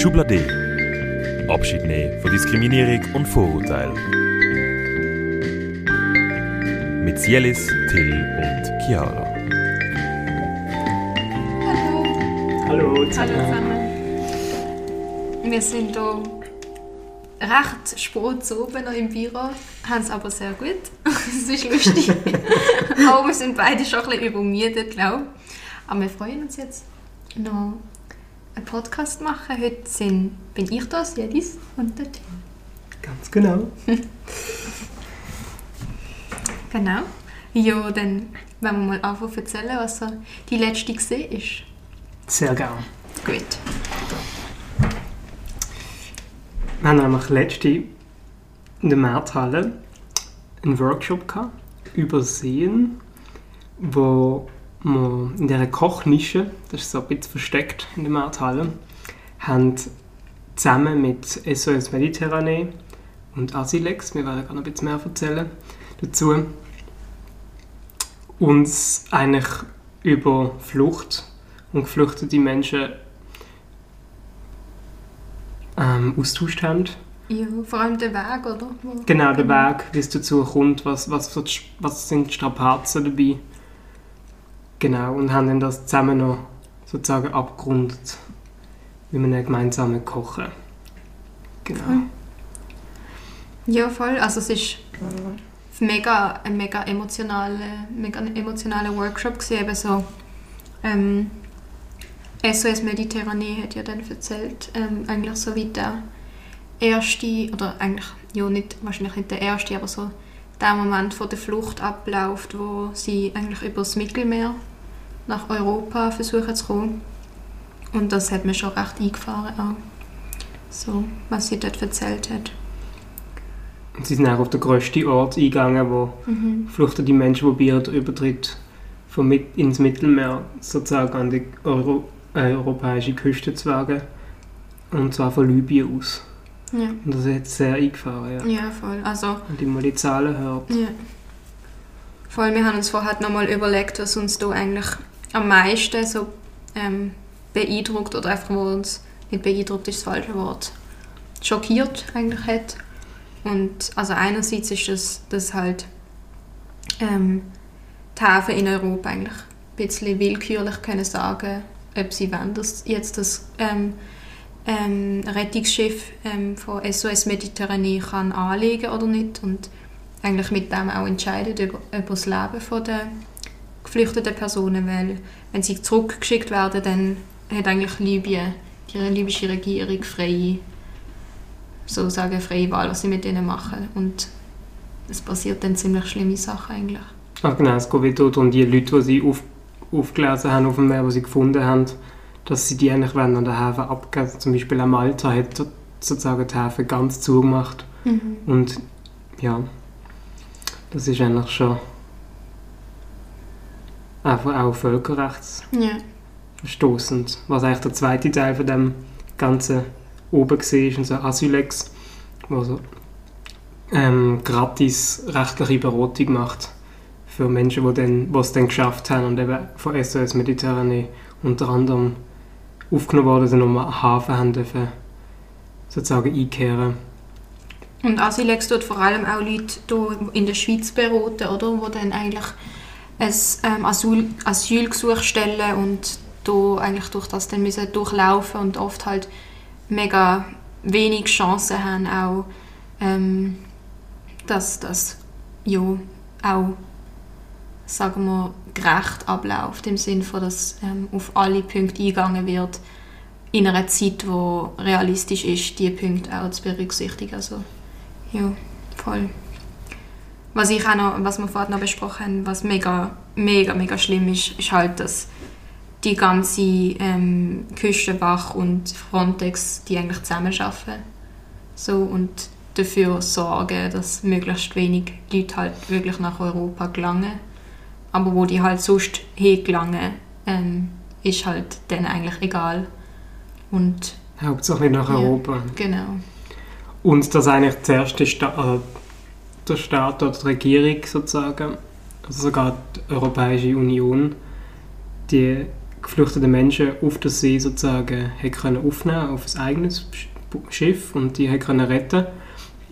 Schublade. Abschied nehmen von Diskriminierung und Vorurteil. Mit Sielis, Till und Chiara. Hallo Hallo zusammen. Wir sind hier recht spät oben noch im Büro, haben es aber sehr gut. Es ist lustig. aber wir sind beide schon ein bisschen übermüdet, glaube ich. Aber wir freuen uns jetzt noch einen Podcast machen. Heute sind, bin ich da, Jedis und der Tim. Ganz genau. Genau. Ja, dann wollen wir mal anfangen zu erzählen, was so die letzte gesehen ist. Sehr gerne. Gut. Wir haben nämlich letzte in der Markthalle einen Workshop gehabt, übersehen, wo wir in dieser Kochnische, das ist so ein bisschen versteckt in der Markthalle, haben zusammen mit SOS Mediterranee und Asilex, wir werden noch ein bisschen mehr erzählen dazu, uns eigentlich über Flucht und geflüchtete Menschen ähm, austauscht haben. Ja, vor allem der Weg, oder? Wo- Genau, der Weg, wie es dazu kommt, was, was, was sind die Strapazen dabei. Genau, und haben dann das zusammen noch sozusagen abgerundet, wie wir dann gemeinsam kochen. Genau. Ja, voll. Also es ist mega, ein mega emotionaler, mega emotionaler Workshop gewesen, eben so ähm, SOS Mediterranee hat ja dann erzählt, ähm, eigentlich so wie der erste, oder eigentlich, ja nicht, wahrscheinlich nicht der erste, aber so der Moment von der Flucht abläuft, wo sie eigentlich übers Mittelmeer nach Europa versuchen zu kommen. Und das hat mir schon recht eingefahren auch. So, was sie dort erzählt hat. Und sie sind auch auf den grössten Ort eingegangen, wo Mhm. geflüchtete Menschen probieren, den Übertritt vom Mit ins Mittelmeer sozusagen an die Euro äh, europäische Küste zu wagen. Und zwar von Libyen aus. Ja. Und das hat sehr eingefahren, ja. ja, voll. Also, ich mal die Zahlen hört. ja. Voll, wir haben uns vorher nochmal überlegt, was uns da eigentlich am meisten so ähm, beeindruckt oder einfach, wo uns, nicht beeindruckt ist das falsche Wort, schockiert eigentlich hat. Und also einerseits ist das, dass halt ähm, die Häfen in Europa eigentlich ein bisschen willkürlich können sagen, ob sie wollen, dass jetzt das ähm, ähm, Rettungsschiff ähm, von SOS Mediterranee kann anlegen oder nicht und eigentlich mit dem auch entscheidet über, über das Leben von der geflüchteten Personen, weil wenn sie zurückgeschickt werden, dann hat eigentlich Libyen, die libysche Regierung freie, sozusagen freie Wahl, was sie mit ihnen machen und es passiert dann ziemlich schlimme Sachen eigentlich. Ach genau, es geht wieder darum, die Leute, die sie auf, aufgelesen haben auf dem Meer, die sie gefunden haben, dass sie die eigentlich an den Häfen abgeben. Zum Beispiel auch Malta hat so- sozusagen die Häfen ganz zugemacht. Und ja, das ist eigentlich schon einfach auch völkerrechtsverstoßend. Ja. Was eigentlich der zweite Teil von dem Ganzen oben war, ist unser Asylex, wo so ähm, gratis rechtliche Beratung macht für Menschen, die dann, es dann geschafft haben und eben von SOS Mediterranee unter anderem aufgenommen worden sind und am Hafen haben dürfen sozusagen einkehren. Und Asilex tut vor allem auch Leute in der Schweiz beraten, oder? Wo dann eigentlich ein ähm, Asyl, Asylgesuch stellen und da eigentlich durch das dann müssen durchlaufen und oft halt mega wenig Chancen haben, auch ähm, dass das ja auch sagen wir, gerecht abläuft, im Sinne von, dass ähm, auf alle Punkte eingegangen wird, in einer Zeit, wo realistisch ist, diese Punkte auch zu berücksichtigen. Also, ja, voll. Was ich auch noch, was wir vorhin noch besprochen haben, was mega, mega, mega schlimm ist, ist halt, dass die ganze ähm, Küstenwache und Frontex, die eigentlich zusammenarbeiten. So, und dafür sorgen, dass möglichst wenig Leute halt wirklich nach Europa gelangen. Aber wo die halt sonst hingelangen, ähm, ist halt denen eigentlich egal. Und Hauptsache nach Ja. Europa. genau. Und dass eigentlich der erste Sta äh, der Staat oder die Regierung sozusagen, also sogar die Europäische Union, die geflüchtete Menschen auf der See sozusagen können aufnehmen auf ein eigenes Schiff und die können retten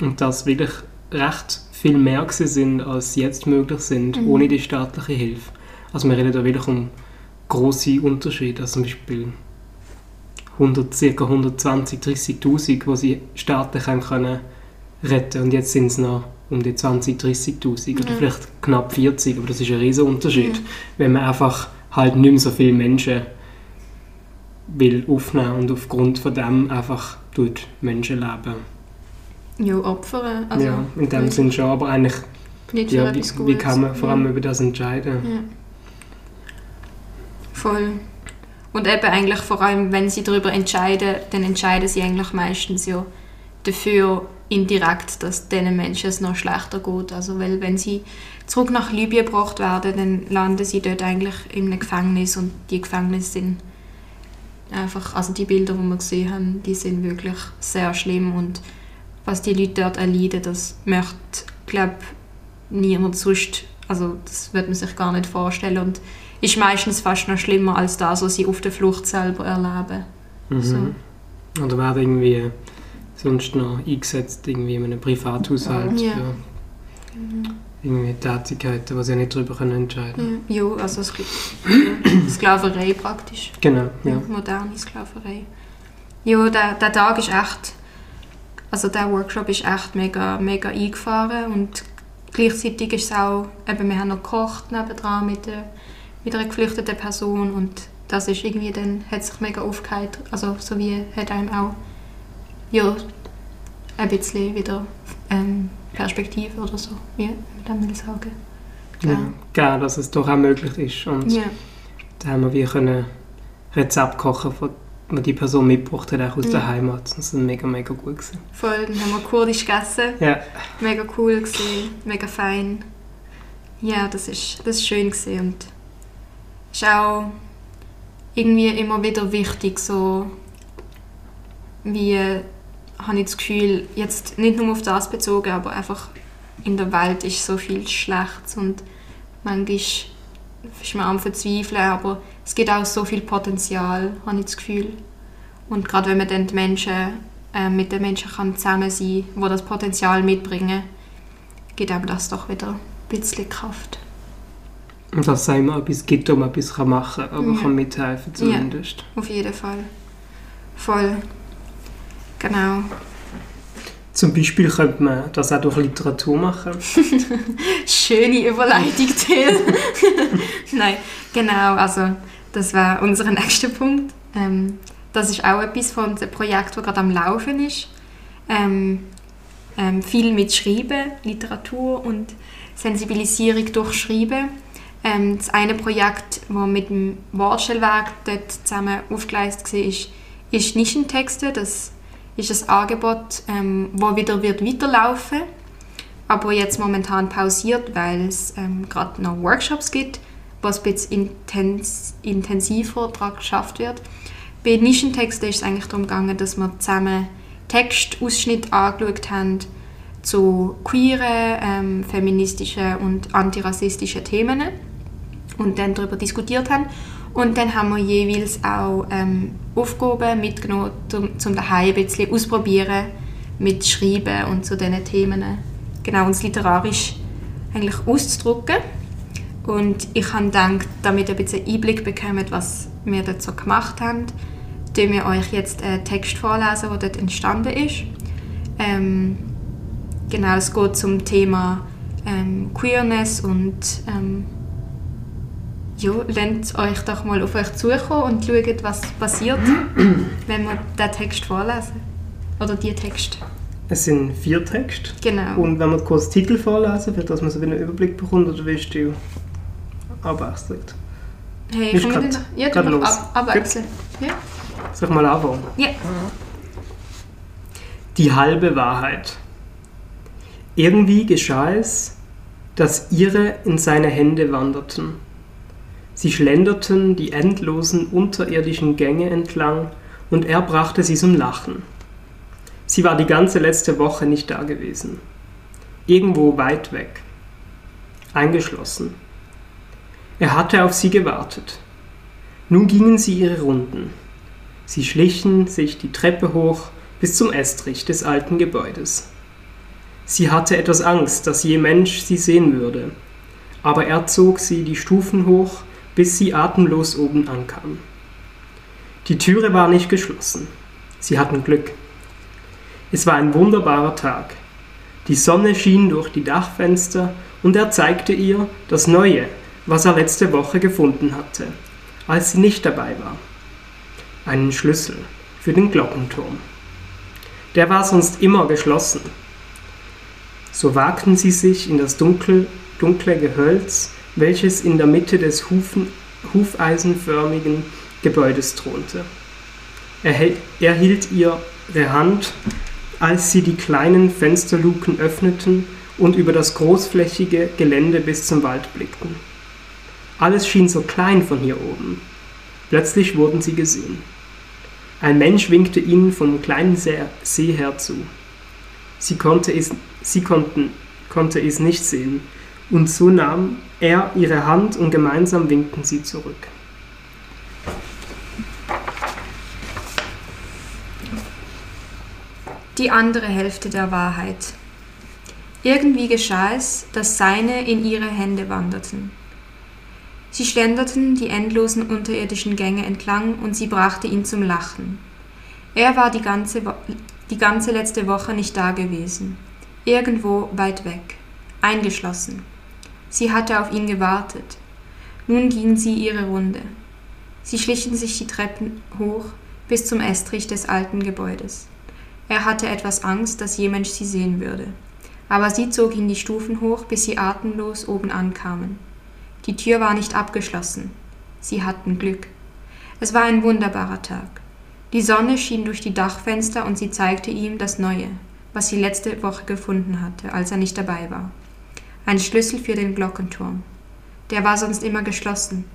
und das wirklich recht viel mehr sind, als jetzt möglich sind, Mhm. ohne die staatliche Hilfe. Also wir reden da wirklich um große Unterschiede, also zum Beispiel 100, ca. 120, 30'000, die sie staatlich haben können retten und jetzt sind es noch um die 20, 30'000 oder Ja. vielleicht knapp 40, aber das ist ein riesen Unterschied, Mhm. wenn man einfach halt nicht mehr so viele Menschen will aufnehmen und aufgrund von dem einfach tut Menschen leben. Ja, opfern. Also, ja, in dem weil- Sinn schon, aber eigentlich, Nicht ja, wie, wie kann man vor allem ja. über das entscheiden? Ja. Voll. Und eben eigentlich vor allem, wenn sie darüber entscheiden, dann entscheiden sie eigentlich meistens ja dafür indirekt, dass diesen Menschen es noch schlechter geht. Also weil wenn sie zurück nach Libyen gebracht werden, dann landen sie dort eigentlich in einem Gefängnis und die Gefängnisse sind einfach, also die Bilder, die wir gesehen haben, die sind wirklich sehr schlimm und was die Leute dort erleiden, das möchte, glaube niemand sonst, also das wird man sich gar nicht vorstellen und ist meistens fast noch schlimmer als das, was sie auf der Flucht selber erleben. Mhm. So. Oder werden irgendwie sonst noch eingesetzt irgendwie in einem Privathaushalt Ja. für irgendwie Tätigkeiten, die sie nicht darüber können entscheiden Ja, ja also es gibt Sklaverei praktisch. Genau, ja. Moderne Sklaverei. Ja, der, der Tag ist echt, also der Workshop ist echt mega, mega eingefahren und gleichzeitig ist es auch, eben, wir haben noch gekocht nebendran mit, der, mit einer geflüchteten Person und das ist irgendwie dann, hat sich mega aufgeheitert, also so wie hat einem auch, ja, ein bisschen wieder ähm, Perspektive oder so, wie man das will sagen. ja. Ja. Geil, dass es doch auch möglich ist. Und Ja. da haben wir wie können Rezept kochen, von- die die Person mitgebracht hat, auch aus Ja. der Heimat. Das ist mega, mega gut gewesen. Voll, dann haben wir kurdisch gegessen. Ja, Mega cool gewesen, mega fein. Ja, das ist, das ist schön gewesen und ist auch irgendwie immer wieder wichtig, so wie habe ich das Gefühl, jetzt nicht nur auf das bezogen, aber einfach in der Welt ist so viel Schlechtes und manchmal ist man am Verzweifeln, aber es gibt auch so viel Potenzial, habe ich das Gefühl. Und gerade wenn man dann die Menschen, äh, mit den Menschen kann zusammen sein kann, die das Potenzial mitbringen, gibt einem das doch wieder ein bisschen Kraft. und dass es immer etwas gibt, man etwas machen kann, aber Ja. kann mithelfen zumindest. Auf jeden Fall. Voll. Genau. Zum Beispiel könnte man das auch durch Literatur machen. Schöne Überleitung, Till. Nein, genau, also das war unser nächster Punkt. Ähm, das ist auch etwas von dem Projekt, das gerade am Laufen ist. Ähm, ähm, viel mit Schreiben, Literatur und Sensibilisierung durch Schreiben. Ähm, das eine Projekt, das mit dem Wortstellwerk dort zusammen aufgeleistet war, ist, ist Nischentexte. Das ist ein Angebot, ähm, das wieder wird weiterlaufen aber jetzt momentan pausiert, weil es ähm, gerade noch Workshops gibt, wo es ein bisschen intens, intensiver daran geschafft wird. Bei Nischentexten ist es eigentlich darum gegangen, dass wir zusammen Textausschnitte angeschaut haben zu queeren, ähm, feministischen und antirassistischen Themen und dann darüber diskutiert haben. Und dann haben wir jeweils auch ähm, Aufgaben mitgenommen, um daheim ein bisschen ausprobieren mit Schreiben und zu diesen Themen genau uns literarisch eigentlich auszudrücken. Und ich habe gedacht, damit ihr ein bisschen Einblick bekommt, was wir dort so gemacht haben, tun wir euch jetzt einen Text vorlesen, der dort entstanden ist. Ähm, genau, es geht zum Thema ähm, Queerness und ähm, ja, lasst euch doch mal auf euch zukommen und schaut, was passiert, wenn wir den Text vorlesen. Oder die Text. Es sind vier Texte. Genau. Und wenn wir kurz den Titel vorlesen, für dass man so einen Überblick bekommt, oder willst du abwechselnd? Hey, können wir grad- ja, grad los. ab, abwechseln? Ja. Soll ich mal anfangen? ja. Die halbe Wahrheit. Irgendwie geschah es, dass ihre in seine Hände wanderten. Sie schlenderten die endlosen unterirdischen Gänge entlang und er brachte sie zum Lachen. Sie war die ganze letzte Woche nicht da gewesen. Irgendwo weit weg. Eingeschlossen. Er hatte auf sie gewartet. Nun gingen sie ihre Runden. Sie schlichen sich die Treppe hoch bis zum Estrich des alten Gebäudes. Sie hatte etwas Angst, dass je Mensch sie sehen würde, aber er zog sie die Stufen hoch, bis sie atemlos oben ankam. Die Türe war nicht geschlossen. Sie hatten Glück. Es war ein wunderbarer Tag. Die Sonne schien durch die Dachfenster und er zeigte ihr das Neue, was er letzte Woche gefunden hatte, als sie nicht dabei war. Einen Schlüssel für den Glockenturm. Der war sonst immer geschlossen. So wagten sie sich in das dunkel, dunkle Gehölz, welches in der Mitte des Hufen, hufeisenförmigen Gebäudes thronte. Er, er hielt ihre Hand, als sie die kleinen Fensterluken öffneten und über das großflächige Gelände bis zum Wald blickten. Alles schien so klein von hier oben. Plötzlich wurden sie gesehen. Ein Mensch winkte ihnen vom kleinen See her zu. Sie, konnte es, sie konnten, konnte es nicht sehen, und so nahm er ihre Hand und gemeinsam winkten sie zurück. Die andere Hälfte der Wahrheit. Irgendwie geschah es, dass seine in ihre Hände wanderten. Sie schlenderten die endlosen unterirdischen Gänge entlang und sie brachte ihn zum Lachen. Er war die ganze, die ganze letzte Woche nicht da gewesen. Irgendwo weit weg. Eingeschlossen. Sie hatte auf ihn gewartet. Nun gingen sie ihre Runde. Sie schlichen sich die Treppen hoch bis zum Estrich des alten Gebäudes. Er hatte etwas Angst, dass jemand sie sehen würde. Aber sie zog ihn die Stufen hoch, bis sie atemlos oben ankamen. Die Tür war nicht abgeschlossen. Sie hatten Glück. Es war ein wunderbarer Tag. Die Sonne schien durch die Dachfenster und sie zeigte ihm das Neue, was sie letzte Woche gefunden hatte, als er nicht dabei war. Ein Schlüssel für den Glockenturm. Der war sonst immer geschlossen.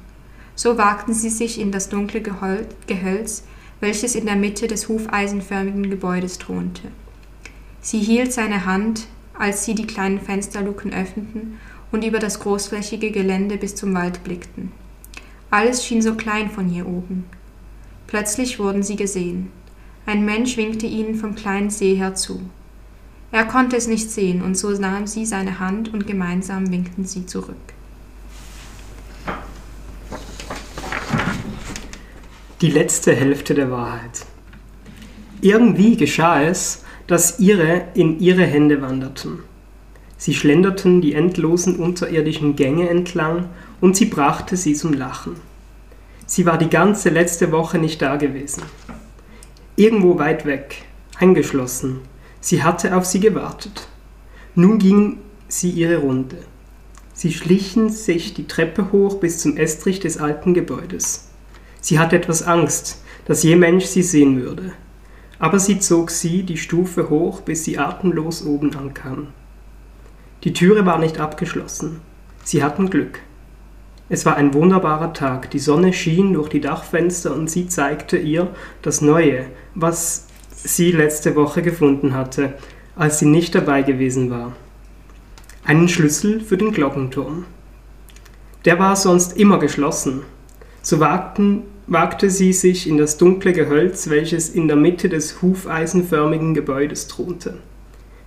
So wagten sie sich in das dunkle Gehölz, welches in der Mitte des hufeisenförmigen Gebäudes thronte. Sie hielt seine Hand, als sie die kleinen Fensterluken öffneten und über das großflächige Gelände bis zum Wald blickten. Alles schien so klein von hier oben. Plötzlich wurden sie gesehen. Ein Mensch winkte ihnen vom kleinen See her zu. Er konnte es nicht sehen, und so nahm sie seine Hand und gemeinsam winkten sie zurück. Die letzte Hälfte der Wahrheit. Irgendwie geschah es, dass ihre in ihre Hände wanderten. Sie schlenderten die endlosen unterirdischen Gänge entlang und sie brachte sie zum Lachen. Sie war die ganze letzte Woche nicht da gewesen. Irgendwo weit weg, eingeschlossen. Sie hatte auf sie gewartet. Nun ging sie ihre Runde. Sie schlichen sich die Treppe hoch bis zum Estrich des alten Gebäudes. Sie hatte etwas Angst, dass je Mensch sie sehen würde. Aber sie zog sie die Stufe hoch, bis sie atemlos oben ankam. Die Türe war nicht abgeschlossen. Sie hatten Glück. Es war ein wunderbarer Tag, die Sonne schien durch die Dachfenster und sie zeigte ihr das Neue, was sie letzte Woche gefunden hatte, als sie nicht dabei gewesen war. Einen Schlüssel für den Glockenturm. Der war sonst immer geschlossen. So wagten, wagte sie sich in das dunkle Gehölz, welches in der Mitte des hufeisenförmigen Gebäudes thronte.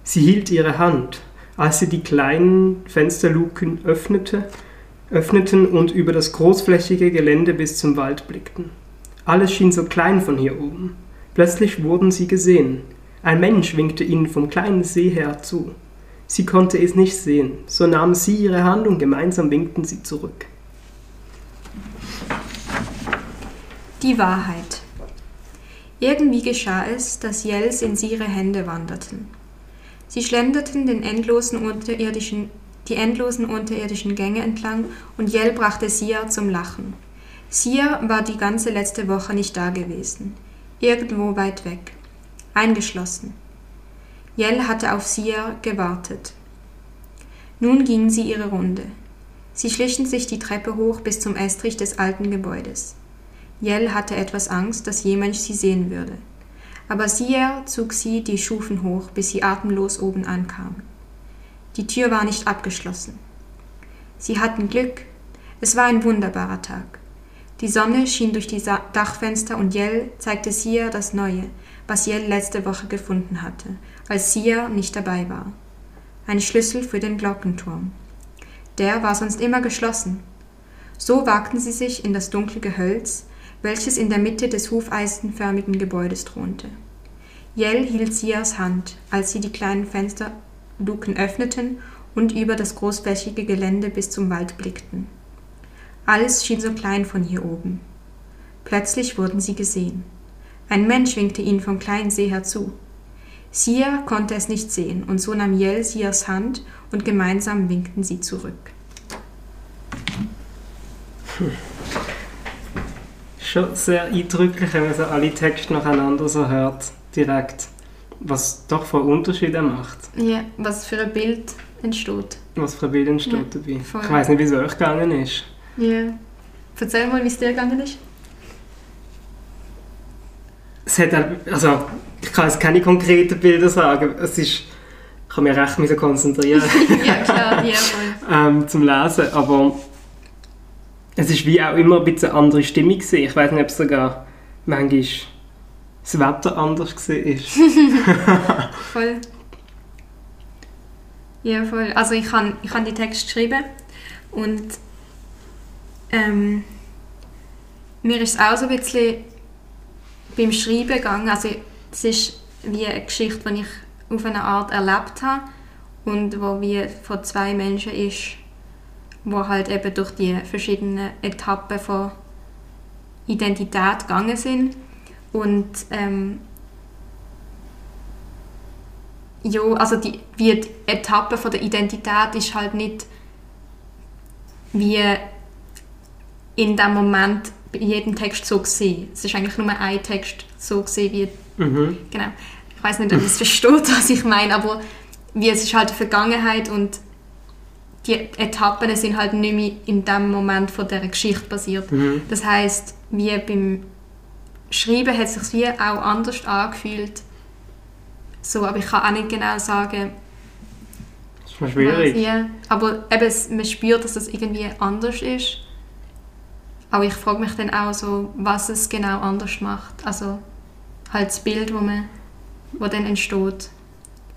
Sie hielt ihre Hand, als sie die kleinen Fensterluken öffnete, öffneten und über das großflächige Gelände bis zum Wald blickten. Alles schien so klein von hier oben. Plötzlich wurden sie gesehen. Ein Mensch winkte ihnen vom kleinen See her zu. Sie konnte es nicht sehen, so nahmen sie ihre Hand und gemeinsam winkten sie zurück. Die Wahrheit. Irgendwie geschah es, dass Jels in ihre Hände wanderten. Sie schlenderten den endlosen unterirdischen, die endlosen unterirdischen Gänge entlang und Jell brachte Sia zum Lachen. Sia war die ganze letzte Woche nicht da gewesen. Irgendwo weit weg. Eingeschlossen. Jell hatte auf Sia gewartet. Nun gingen sie ihre Runde. Sie schlichen sich die Treppe hoch bis zum Estrich des alten Gebäudes. Jell hatte etwas Angst, dass jemand sie sehen würde aber siehe, zog sie die Stufen hoch, bis sie atemlos oben ankam. Die Tür war nicht abgeschlossen. Sie hatten Glück. Es war ein wunderbarer Tag. Die Sonne schien durch die Dachfenster und Jell zeigte Sia das Neue, was Jell letzte Woche gefunden hatte, als Sia nicht dabei war. Ein Schlüssel für den Glockenturm. Der war sonst immer geschlossen. So wagten sie sich in das dunkle Gehölz, welches in der Mitte des hufeisenförmigen Gebäudes thronte. Jell hielt Sias Hand, als sie die kleinen Fensterluken öffneten und über das großflächige Gelände bis zum Wald blickten. Alles schien so klein von hier oben. Plötzlich wurden sie gesehen. Ein Mensch winkte ihnen vom kleinen See herzu. Sia konnte es nicht sehen, und so nahm Jell Sias Hand und gemeinsam winkten sie zurück. Schon sehr eindrücklich, wenn man so alle Texte nacheinander so hört, direkt. Was doch für Unterschiede macht. Ja, was für ein Bild entsteht. Was für ein Bild entsteht Ja, dabei. voll. Ich weiß nicht, wie es euch gegangen ist. Ja. Erzähl mal, wie es dir gegangen ist. Es hat, also, ich kann jetzt keine konkreten Bilder sagen. Es ist, ich kann mich recht müssen konzentrieren ja, klar, ja, ähm, zum Lesen, aber es ist wie auch immer ein bisschen eine andere Stimmung gewesen. Ich weiß nicht, ob es sogar manchmal das Wetter anders war. Voll. Ja, voll. Also ich habe ich han die Texte geschrieben und ähm, mir ist es auch so ein bisschen beim Schreiben gegangen. Also es ist wie eine Geschichte, die ich auf eine Art erlebt habe und wo wie von zwei Menschen ist, wo halt eben durch die verschiedenen Etappen von Identität gegangen sind und ähm, ja, also die, wie die Etappe von der Identität ist halt nicht wie in dem Moment bei jedem Text so gesehen. Es ist eigentlich nur ein Text so gesehen, wie Mhm. genau. Ich weiß nicht, ob es versteht, was ich meine, aber wie es ist halt die Vergangenheit und die Etappen sind halt nicht mehr in dem Moment von der Geschichte passiert. Mhm. Das heißt, wie beim Schreiben hat es sich wie auch anders angefühlt. So, aber ich kann auch nicht genau sagen, Das ist schwierig. aber eben, man spürt, dass es irgendwie anders ist. Aber ich frage mich dann auch so, was es genau anders macht. Also halt das Bild, wo man, wo dann entsteht.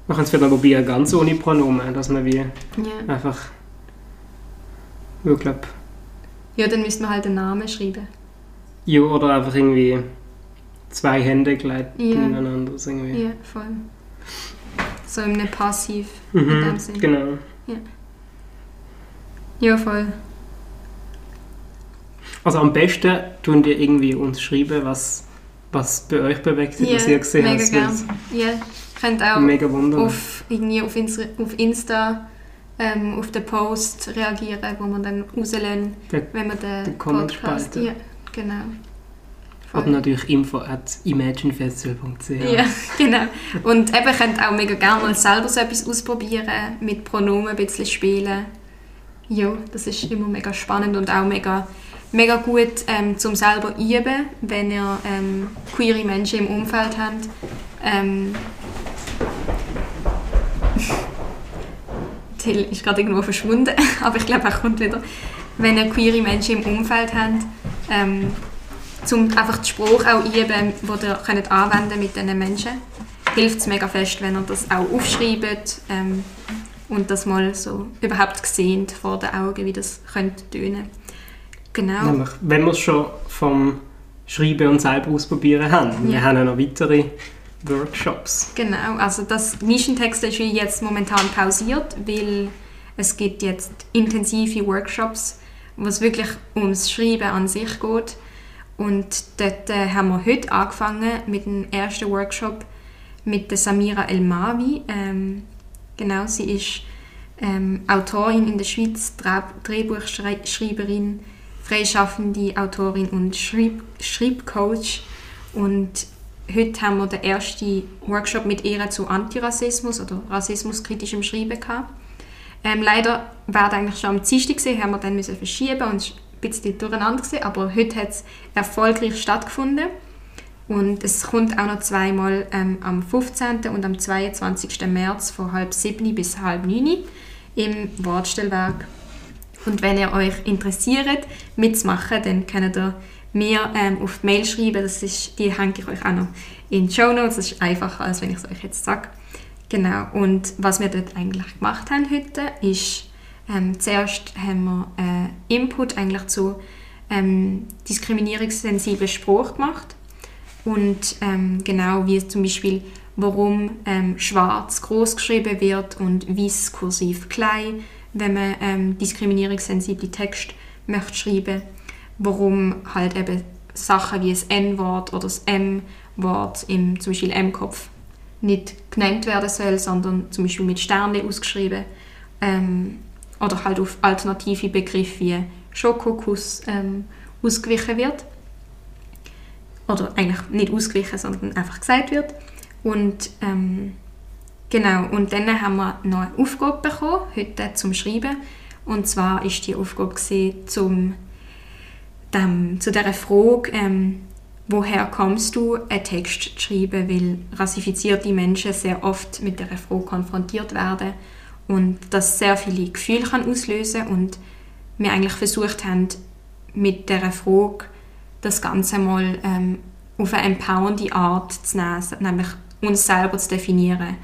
Man kann es vielleicht probieren, ganz ohne Pronomen, dass man wie Ja. einfach. Ich glaube, ja, dann müsste man halt einen Namen schreiben. ja, oder einfach irgendwie zwei Hände gleiten Ja. ineinander. Irgendwie. Ja, voll. So in einem Passiv in Mhm, dem Sinn. genau. Ja, voll. Also am besten tun die irgendwie uns schreiben, was, was bei euch bewegt hat, Ja, was ihr gesehen mega habt. gern. Ja, könnt würde auch Mega auf, irgendwie auf, Insta, auf Insta ähm, auf den Post reagieren, wo man dann rauslassen, Der- wenn man den die Podcast... Ja, genau. Voll. Oder natürlich info at imaginefestival.ch. Ja, genau. Und eben könnt auch mega gerne mal selber so etwas ausprobieren, mit Pronomen ein bisschen spielen. Ja, das ist immer mega spannend und auch mega, mega gut ähm, zum selber üben, wenn ihr ähm, queere Menschen im Umfeld habt. Ähm, Till ist gerade irgendwo verschwunden, aber ich glaube, er kommt wieder. Wenn ihr queere Menschen im Umfeld habt, ähm, um einfach den Spruch auch üben, den ihr könnt anwenden mit diesen Menschen, hilft es mega fest, wenn ihr das auch aufschreibt ähm, und das mal so überhaupt gesehen vor den Augen, wie das könnte tönen. Genau. Nämlich, wenn wir es schon vom Schreiben und selber ausprobieren haben. Wir Ja. haben ja noch weitere Workshops. Genau, also das Nischentext ist jetzt momentan pausiert, weil es gibt jetzt intensive Workshops, wo es wirklich ums Schreiben an sich geht. Und dort äh, haben wir heute angefangen mit dem ersten Workshop mit der Samira Elmawi. Ähm, genau, sie ist ähm, Autorin in der Schweiz, Dreh- Drehbuchschreiberin, freischaffende Autorin und Schreib Schreibcoach. Und heute haben wir den ersten Workshop mit ihr zu Antirassismus oder rassismuskritischem Schreiben gehabt. Ähm, leider wäre eigentlich schon am Dienstag gewesen, haben wir dann müssen verschieben und es war ein bisschen durcheinander gewesen, aber heute hat es erfolgreich stattgefunden. Und es kommt auch noch zweimal ähm, am 15. und am 22. März von halb sieben bis halb neun im Wortstellwerk. Und wenn ihr euch interessiert, mitzumachen, dann könnt ihr mir ähm, auf die Mail schreiben. Das ist, die hänge ich euch auch noch in die Show Notes. Das ist einfacher, als wenn ich es euch jetzt sage. Genau. Und was wir dort eigentlich gemacht haben heute, ist, ähm, zuerst haben wir äh, Input eigentlich zu ähm, diskriminierungssensiblen Spruch gemacht. Und ähm, genau wie zum Beispiel, warum ähm, schwarz groß geschrieben wird und weiß kursiv klein, wenn man ähm, diskriminierungssensible Text möchte schreiben, warum halt eben Sachen wie das N-Wort oder das M-Wort im zum Beispiel M-Kopf nicht genannt werden soll, sondern zum Beispiel mit Sternen ausgeschrieben ähm, oder halt auf alternative Begriffe wie Schokokuss ähm, ausgewichen wird. Oder eigentlich nicht ausgewichen, sondern einfach gesagt wird. Und ähm, genau und dann haben wir noch eine Aufgabe bekommen heute zum Schreiben. Und zwar ist die Aufgabe gewesen, zum dem, zu der Frage ähm, woher kommst du, einen Text zu schreiben, weil rassifizierte Menschen sehr oft mit der Frage konfrontiert werden und das sehr viele Gefühle kann auslösen und wir eigentlich versucht haben, mit der Frage das Ganze mal ähm, auf eine empowernde Art zu nehmen, nämlich uns selber zu definieren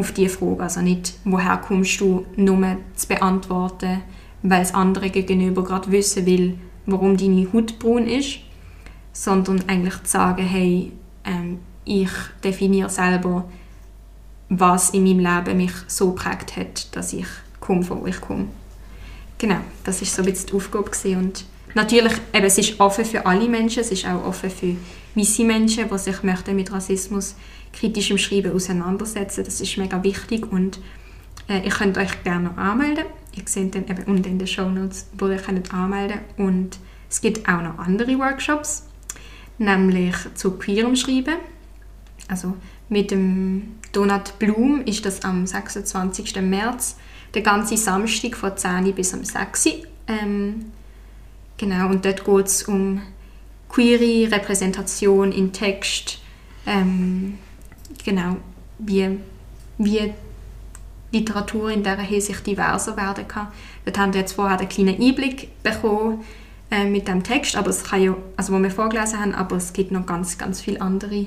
auf diese Frage. Also nicht, woher kommst du, nur zu beantworten, weil es andere gegenüber gerade wissen will, warum deine Haut braun ist, sondern eigentlich zu sagen, hey, ähm, ich definiere selber, was in meinem Leben mich so geprägt hat, dass ich komme, wo ich komme. Genau, das ist so ein bisschen die Aufgabe gewesen. und natürlich, eben, es ist offen für alle Menschen, es ist auch offen für weiße Menschen, die sich möchten mit Rassismus kritischem Schreiben auseinandersetzen. Das ist mega wichtig und äh, ihr könnt euch gerne anmelden. Ihr seht dann eben unten in den Show Notes, wo ihr könnt anmelden und es gibt auch noch andere Workshops nämlich zu queerem Schreiben. Also mit dem Donat Blum ist das am 26. März, der ganze Samstag von 10 bis am 6. Ähm, genau, und dort geht es um queere Repräsentation in Text, ähm, genau, wie, wie Literatur in dieser Hinsicht diverser werden kann. Dort haben wir jetzt vorher einen kleinen Einblick bekommen äh, mit dem Text, aber es kann ja, also wo wir vorgelesen haben, aber es gibt noch ganz, ganz viele andere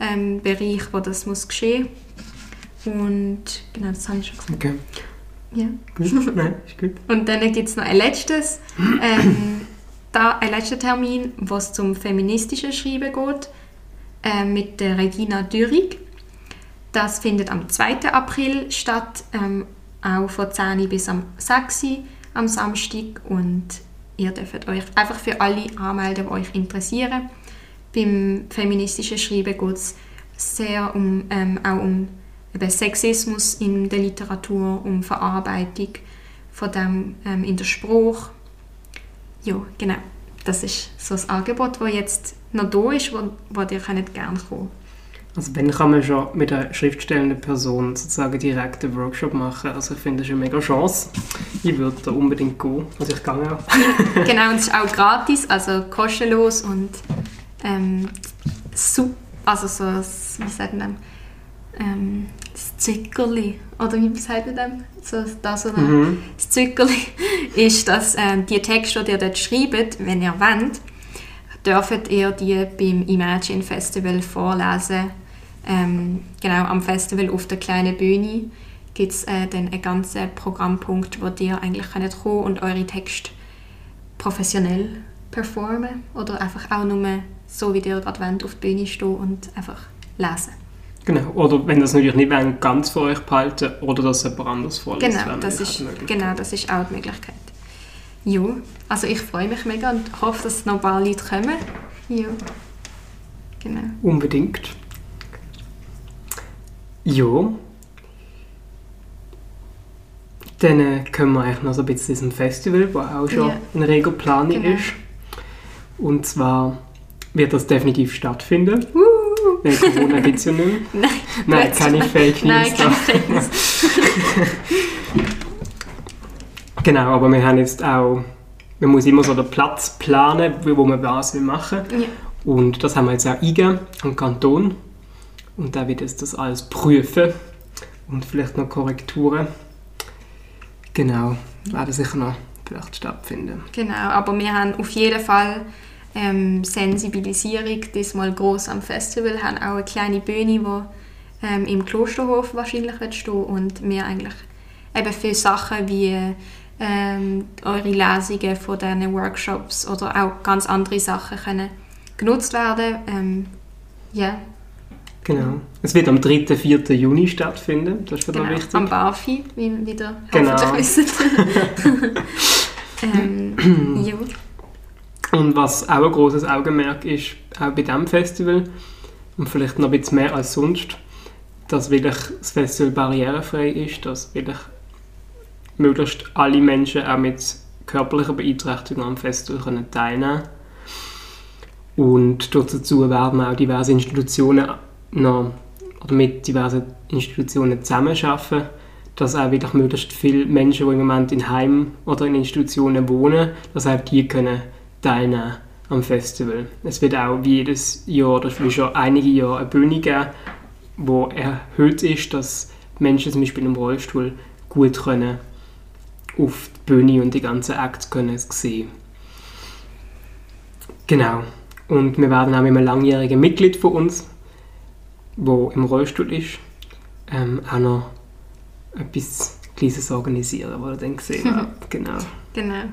ähm, Bereiche, wo das muss geschehen und genau, das habe ich schon gesagt. Okay. Ja. Gut. Nein, ist gut. Und dann gibt es noch ein letztes, ähm, da, ein letzter Termin, wo es zum feministischen Schreiben geht, äh, mit der Regina Dürig. Das findet am 2. April statt, ähm, auch von 10 bis am 6 am Samstag und ihr dürft euch einfach für alle anmelden, die euch interessieren. Beim feministischen Schreiben geht es sehr um, ähm, auch um Sexismus in der Literatur, um Verarbeitung von dem ähm, in der Spruch. Ja, genau. Das ist so das Angebot, das jetzt noch da ist, wo, wo ihr gerne kommen könnt. Also wenn kann man schon mit einer schriftstellenden Person sozusagen direkt einen Workshop machen. Also ich finde, das ist eine mega Chance. Ich würde da unbedingt gehen. Also ich gehe auch. genau, und es ist auch gratis, also kostenlos und ähm, super, also so, wie sagt man dem? Ähm, das Zückerli, oder wie sagt man dem? So, das oder Mhm. das Zückerli ist, dass ähm, die Texte, die ihr dort schreibt, wenn ihr wollt, dürft ihr die beim Imagine Festival vorlesen. Ähm, genau, am Festival auf der kleinen Bühne gibt es äh, dann einen ganzen Programmpunkt, wo ihr eigentlich könnt kommen und eure Texte professionell performen oder einfach auch nur so, wie ihr gerade wollt, auf der Bühne stehen und einfach lesen. Genau. Oder wenn das natürlich nicht wollen, ganz für euch behalten oder das jemand anders vorliest. Genau, das ist, genau, das ist auch die Möglichkeit. Ja, also ich freue mich mega und hoffe, dass noch ein paar Leute kommen. Ja, genau. Unbedingt. Ja. Dann äh, kommen wir eigentlich noch so ein bisschen zu diesem Festival, wo auch schon Ja. in reger Planung Genau. ist. Und zwar wird das definitiv stattfinden. Uh, Weil Corona gibt es ja nicht mehr. nein, Nein, keine Fake News. nein, keine Fake News. Genau, aber wir haben jetzt auch, man muss immer so den Platz planen, wo man was will machen. Ja. Und das haben wir jetzt auch eingegeben am Kanton. Und der wird jetzt das alles prüfen und vielleicht noch Korrekturen. Genau, werden sicher noch vielleicht stattfinden. Genau, aber wir haben auf jeden Fall ähm, Sensibilisierung diesmal groß am Festival, haben auch eine kleine Bühne, die ähm, im Klosterhof wahrscheinlich wird stehen und wir eigentlich eben für Sachen wie ähm, eure Lesungen von diesen Workshops oder auch ganz andere Sachen können genutzt werden. Ähm, ja, Genau. Es wird am 3. 4. Juni stattfinden, das ist für genau. wichtig. Am Barfi, wie wieder Genau. hoffentlich wisst. ähm, ja. Und was auch ein großes Augenmerk ist, auch bei diesem Festival, und vielleicht noch ein bisschen mehr als sonst, dass wirklich das Festival barrierefrei ist, dass wirklich möglichst alle Menschen auch mit körperlicher Beeinträchtigung am Festival können teilnehmen Und dazu werden auch diverse Institutionen noch, oder mit diversen Institutionen zusammenarbeiten, dass auch wirklich möglichst viele Menschen, die im Moment in Heim oder in Institutionen wohnen, dass auch die können teilnehmen am Festival. Es wird auch wie jedes Jahr, oder wie schon einige Jahre, eine Bühne geben, wo erhöht ist, dass Menschen zum Beispiel im Rollstuhl gut können auf die Bühne und die ganzen Acts können sehen. Genau. Und wir werden auch mit einem langjährigen Mitglied von uns, wo im Rollstuhl ist, ähm, auch noch etwas Kleines organisieren, was ihr dann gesehen habt. Genau. Genau.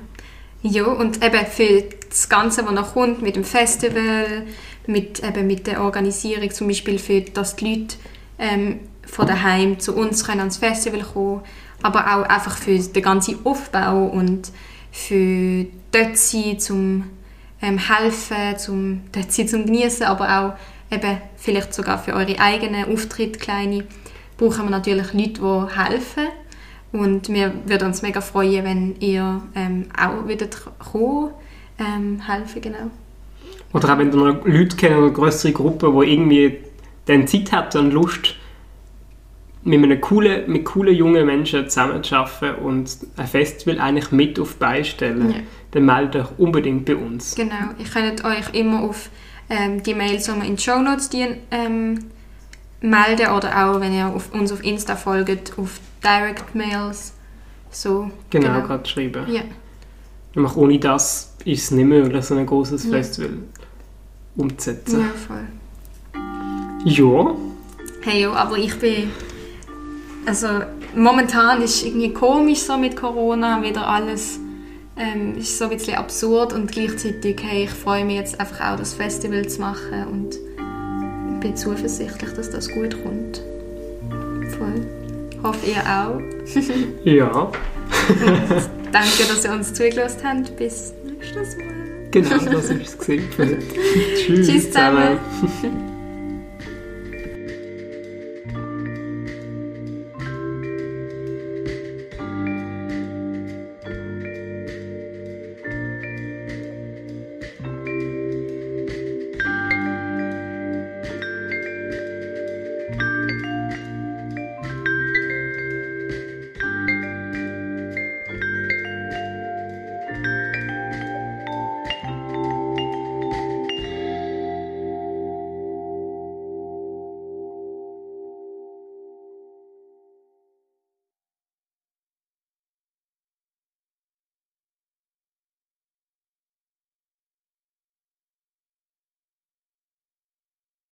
Ja, und eben für das Ganze, was noch kommt, mit dem Festival, mit, eben mit der Organisierung, zum Beispiel für, dass die Leute ähm, von daheim zu uns können ans Festival kommen, aber auch einfach für den ganzen Aufbau und für dort sein, zum ähm, helfen, zum dort sein, zum genießen, aber auch eben vielleicht sogar für eure eigenen Auftritte, kleine, brauchen wir natürlich Leute, die helfen. Und wir würden uns mega freuen, wenn ihr ähm, auch würdet kommen, ähm, helfen, genau. Oder auch wenn ihr noch Leute kennt, eine größere Gruppe, die irgendwie dann Zeit habt und Lust, mit, einem coolen, mit coolen jungen Menschen zusammenzuarbeiten und ein Festival eigentlich mit auf die Beine stellen, Ja. dann meldet euch unbedingt bei uns. Genau, ihr könnt euch immer auf ähm, die Mails, die wir in die Show Notes ähm, melden oder auch, wenn ihr auf, uns auf Insta folgt, auf Direct Mails. So, Genau, gerade schreiben. Ja, Nämlich ohne das ist es nicht möglich, so ein großes Ja. Festival umzusetzen. ja, voll. Ja, Hey, ja, aber ich bin. Also, momentan ist irgendwie komisch so mit Corona, wieder alles. Ähm, ist so ein bisschen absurd und gleichzeitig, hey, ich freue mich jetzt einfach auch, das Festival zu machen und bin zuversichtlich, dass das gut kommt. Voll. Hoffe ihr auch. ja, Danke, dass ihr uns zugelassen habt. Bis nächstes Mal. genau, das ist es gesehen. Tschüss, Tschüss zusammen.